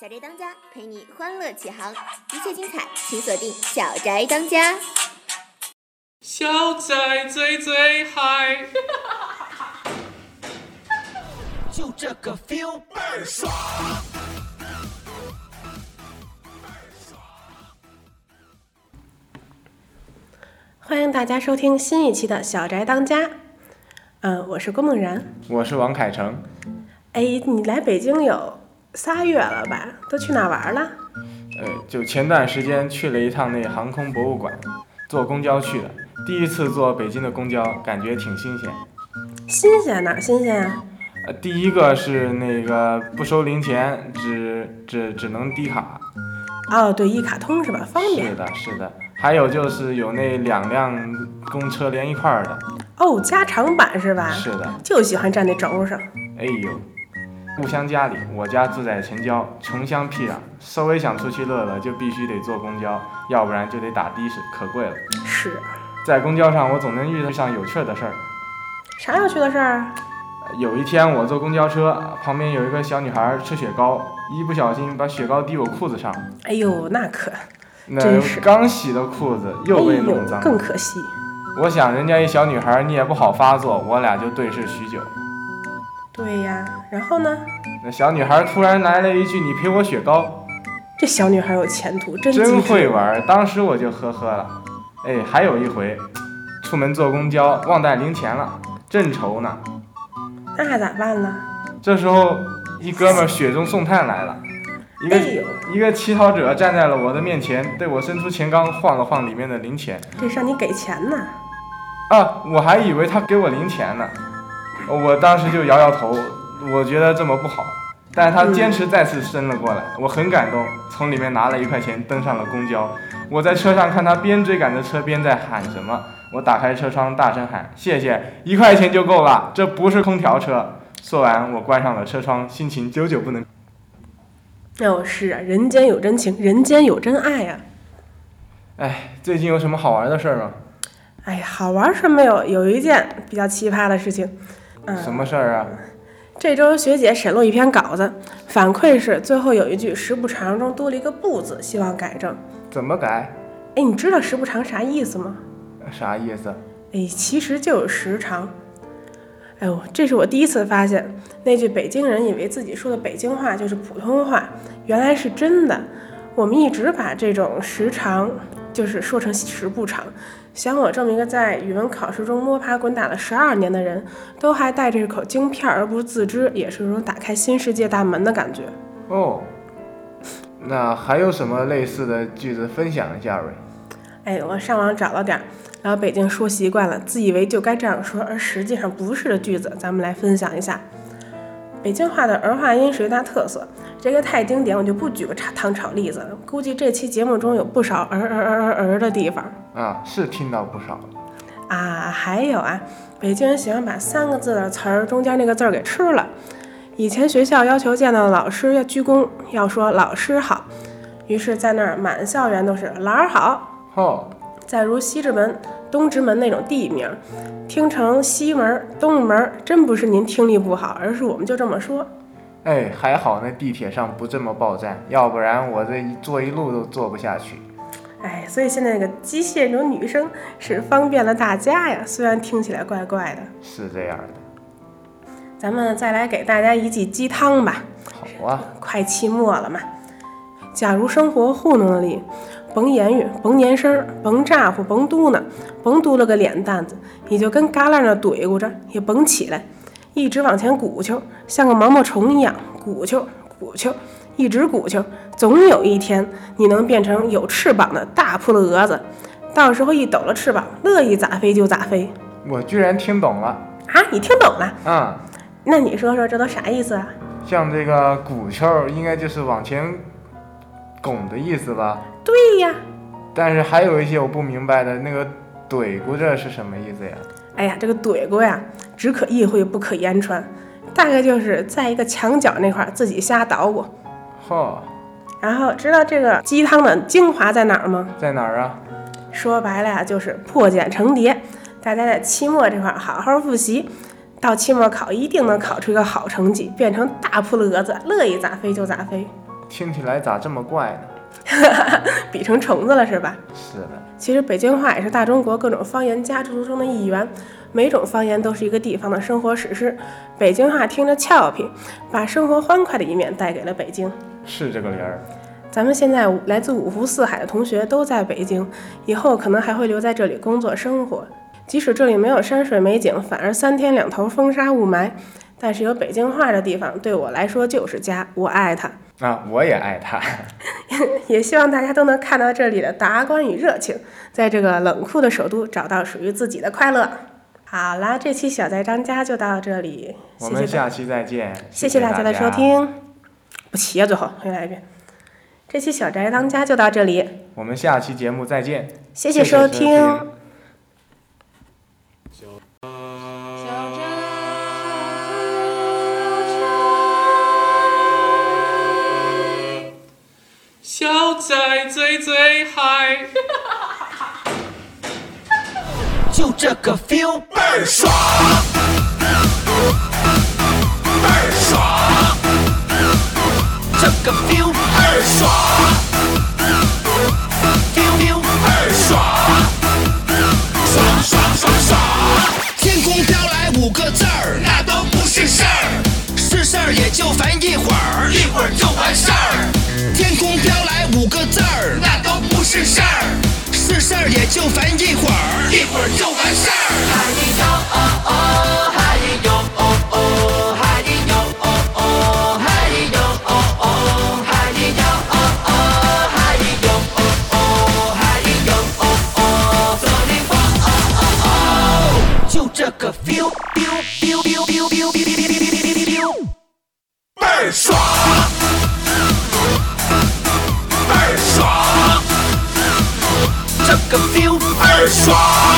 小宅当家陪你欢乐启航，一切精彩请锁定《小宅当家》。小宅最最嗨，就这个 feel 倍儿爽。欢迎大家收听新一期的《小宅当家》。嗯，我是郭梦然。我是王凯成。哎，你来北京有仨月了吧？都去哪玩了？呃，就前段时间去了一趟那航空博物馆，坐公交去的。第一次坐北京的公交，感觉挺新鲜。新鲜哪儿新鲜啊？呃，第一个是那个不收零钱，只只只能低卡。哦，对，一卡通是吧？方便。是的，是的。还有就是有那两辆公车连一块儿的。哦，加长版是吧？是的。就喜欢站那轴上。哎呦，故乡家里，我家住在城郊，穷乡僻壤，稍微想出去乐乐，就必须得坐公交，要不然就得打的士，可贵了。是。在公交上，我总能遇到上有趣的事儿。啥有趣的事儿？有一天我坐公交车，旁边有一个小女孩吃雪糕，一不小心把雪糕滴我裤子上。哎呦，那可那刚洗的裤子又被弄脏。更可惜。我想人家一小女孩，你也不好发作，我俩就对视许久。对呀，然后呢？那小女孩突然来了一句：“你赔我雪糕。这小女孩有前途，”真真会玩，当时我就呵呵了。哎，还有一回，出门坐公交忘带零钱了，正愁呢。那咋办呢？这时候，一哥们雪中送炭来了，一个、哎一个乞讨者站在了我的面前，对我伸出钱缸晃了晃里面的零钱。这是让你给钱呢。啊，我还以为他给我零钱呢，我当时就摇摇头，我觉得这么不好。但是他坚持再次伸了过来，我很感动，从里面拿了一块钱，登上了公交。我在车上看他边追赶着车边在喊什么，我打开车窗大声喊：“谢谢，一块钱就够了，这不是空调车。”说完，我关上了车窗，心情久久不能。哦，是啊，人间有真情，人间有真爱呀、哎，最近有什么好玩的事儿吗？哎呀，好玩是没有，有一件比较奇葩的事情。嗯，什么事儿啊？这周学姐审录一篇稿子，反馈是最后有一句“时不常”中多了一个“不”字，希望改正。怎么改？哎，你知道“时不常”啥意思吗？啥意思？哎，其实就是时长。哎呦，这是我第一次发现，那句北京人以为自己说的北京话就是普通话，原来是真的。我们一直把这种时长就是说成时不常。像我这么一个在语文考试中摸爬滚打了十二年的人，都还带着一口京片儿而不自知，也是一种打开新世界大门的感觉。哦，那还有什么类似的句子分享一下呗？哎，我上网找了点儿，然后北京说习惯了，自以为就该这样说，而实际上不是的句子，咱们来分享一下。北京话的儿化音是一大特色，这个太经典，我就不举个茶汤炒例子了。估计这期节目中有不少儿儿儿儿儿的地方啊，是听到不少。啊。还有啊，北京人喜欢把三个字的词儿中间那个字儿给吃了。以前学校要求见到老师要鞠躬，要说老师好，于是在那儿满校园都是老师好。哦，再如西直门、东直门那种地名，听成西门、东门，真不是您听力不好，而是我们就这么说。哎，还好那地铁上不这么报站，要不然我这一坐一路都坐不下去。哎，所以现在那个机械这种女生是方便了大家呀，虽然听起来怪怪的。是这样的。咱们再来给大家一剂鸡汤吧，好啊，快期末了嘛。假如生活糊弄了你，甭言语，甭言声儿，甭咋呼，甭嘟囔，甭嘟了个脸蛋子，你就跟旮旯那怼咕着，也甭起来，一直往前鼓秋，像个毛毛虫一样鼓秋鼓秋，一直鼓秋，总有一天你能变成有翅膀的大扑棱蛾子，到时候一抖了翅膀，乐意咋飞就咋飞。我居然听懂了。啊，你听懂了？嗯，那你说说这都啥意思啊？像这个鼓秋儿应该就是往前拱的意思吧？对呀。但是还有一些我不明白的，那个怼咕着是什么意思呀？哎呀，这个怼咕呀，只可意会不可言传，大概就是在一个墙角那块儿自己瞎捣鼓。嚯，然后知道这个鸡汤的精华在哪儿吗？在哪儿啊？说白了呀，就是破茧成蝶。大家在期末这块儿好好复习，到期末考一定能考出一个好成绩，变成大扑棱蛾子，乐意咋飞就咋飞。听起来咋这么怪呢？比成虫子了是吧？是的，其实北京话也是大中国各种方言家族中的一员，每种方言都是一个地方的生活史诗。北京话听着俏皮，把生活欢快的一面带给了北京。是这个理儿。咱们现在来自五湖四海的同学都在北京，以后可能还会留在这里工作生活。即使这里没有山水美景，反而三天两头风沙雾霾，但是有北京话的地方对我来说就是家，我爱它。啊，我也爱他。也希望大家都能看到这里的达观与热情，在这个冷酷的首都找到属于自己的快乐。好啦，这期小宅张家就到这里，我们下期再见。谢谢大家的收。听。不齐啊，最后又来一遍。这期小宅当家就到这里，我们下期节目再见。谢谢收听。小在最最嗨。就这个 feel 倍儿爽，倍儿爽，这个 feel 倍儿爽。儿也就烦一会儿，一会儿就完事儿。Swan!